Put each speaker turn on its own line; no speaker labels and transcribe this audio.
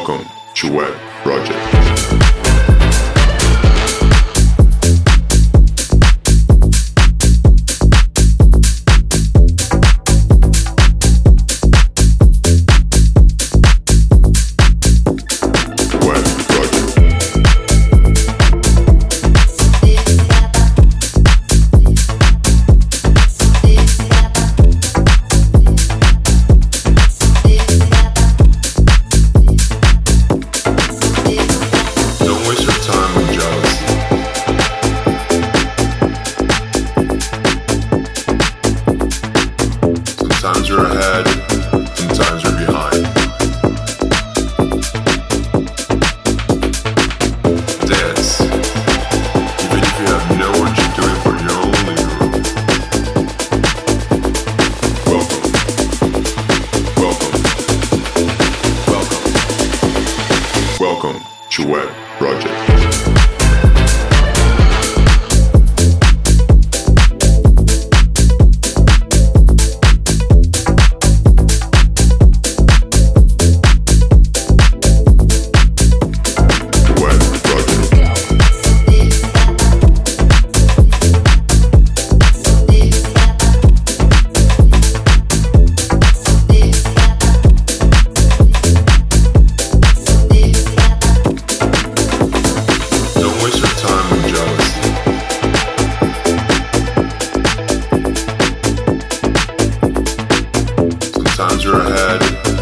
Welcome to Wet Project. Times we're ahead, sometimes we're behind. Dance. Even if you have no one to do it for, you're only room. Welcome. Welcome. Welcome. Welcome to Wet Project. Yeah.